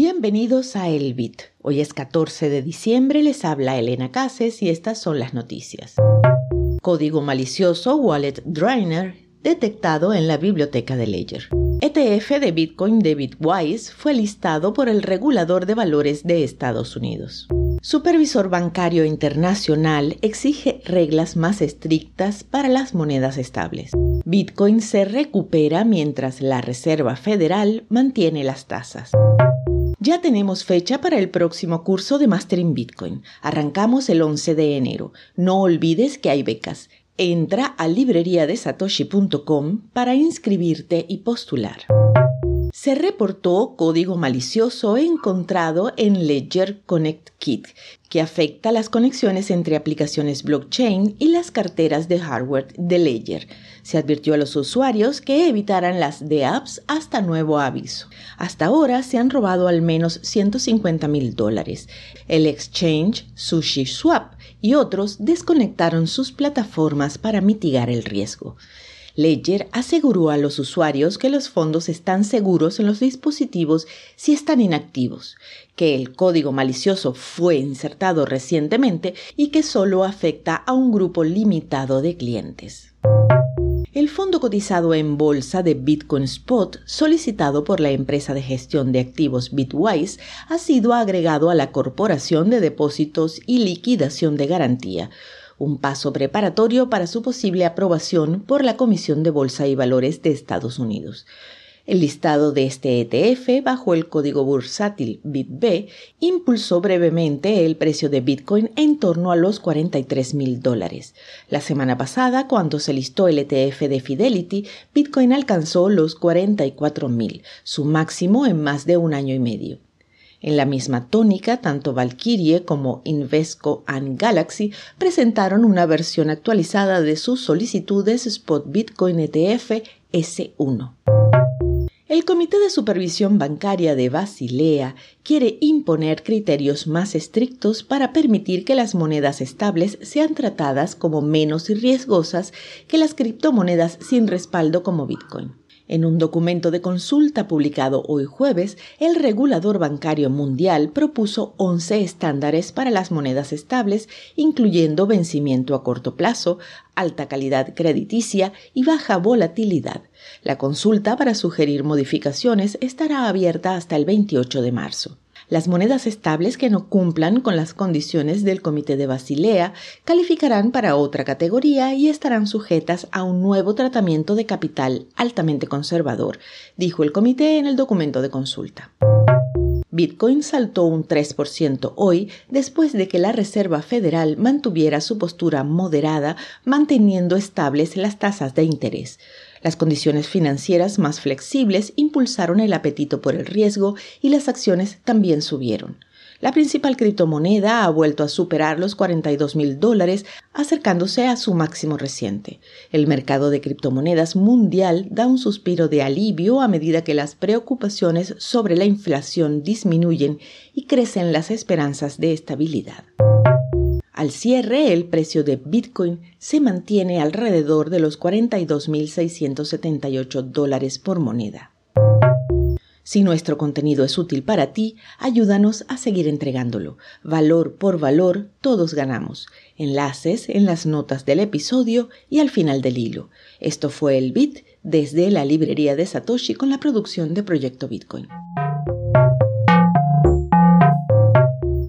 Bienvenidos a El Bit. Hoy es 14 de diciembre, les habla Elena Cases y estas son las noticias. Código malicioso Wallet Drainer detectado en la biblioteca de Ledger. ETF de Bitcoin de Bitwise fue listado por el regulador de valores de Estados Unidos. Supervisor Bancario Internacional exige reglas más estrictas para las monedas estables. Bitcoin se recupera mientras la Reserva Federal mantiene las tasas. Ya tenemos fecha para el próximo curso de Mastering Bitcoin. Arrancamos el 11 de enero. No olvides que hay becas. Entra a libreriadesatoshi.com para inscribirte y postular. Se reportó código malicioso encontrado en Ledger Connect Kit, que afecta las conexiones entre aplicaciones blockchain y las carteras de hardware de Ledger. Se advirtió a los usuarios que evitaran las de apps hasta nuevo aviso. Hasta ahora se han robado al menos 150 mil dólares. El exchange SushiSwap y otros desconectaron sus plataformas para mitigar el riesgo. Ledger aseguró a los usuarios que los fondos están seguros en los dispositivos si están inactivos, que el código malicioso fue insertado recientemente y que solo afecta a un grupo limitado de clientes. El fondo cotizado en bolsa de Bitcoin Spot, solicitado por la empresa de gestión de activos Bitwise, ha sido agregado a la Corporación de Depósitos y Liquidación de Garantía, un paso preparatorio para su posible aprobación por la Comisión de Bolsa y Valores de Estados Unidos. El listado de este ETF bajo el código bursátil BitB impulsó brevemente el precio de Bitcoin en torno a los 43 mil dólares. La semana pasada, cuando se listó el ETF de Fidelity, Bitcoin alcanzó los 44 mil, su máximo en más de un año y medio. En la misma tónica, tanto Valkyrie como Invesco and Galaxy presentaron una versión actualizada de sus solicitudes Spot Bitcoin ETF S1. El Comité de Supervisión Bancaria de Basilea quiere imponer criterios más estrictos para permitir que las monedas estables sean tratadas como menos riesgosas que las criptomonedas sin respaldo como Bitcoin. En un documento de consulta publicado hoy jueves, el regulador bancario mundial propuso 11 estándares para las monedas estables, incluyendo vencimiento a corto plazo, alta calidad crediticia y baja volatilidad. La consulta para sugerir modificaciones estará abierta hasta el 28 de marzo. Las monedas estables que no cumplan con las condiciones del Comité de Basilea calificarán para otra categoría y estarán sujetas a un nuevo tratamiento de capital altamente conservador, dijo el comité en el documento de consulta. Bitcoin saltó un 3% hoy después de que la Reserva Federal mantuviera su postura moderada manteniendo estables las tasas de interés. Las condiciones financieras más flexibles impulsaron el apetito por el riesgo y las acciones también subieron. La principal criptomoneda ha vuelto a superar los 42 mil dólares, acercándose a su máximo reciente. El mercado de criptomonedas mundial da un suspiro de alivio a medida que las preocupaciones sobre la inflación disminuyen y crecen las esperanzas de estabilidad. Al cierre, el precio de Bitcoin se mantiene alrededor de los 42.678 dólares por moneda. Si nuestro contenido es útil para ti, ayúdanos a seguir entregándolo. Valor por valor, todos ganamos. Enlaces en las notas del episodio y al final del hilo. Esto fue el Bit desde la librería de Satoshi con la producción de Proyecto Bitcoin.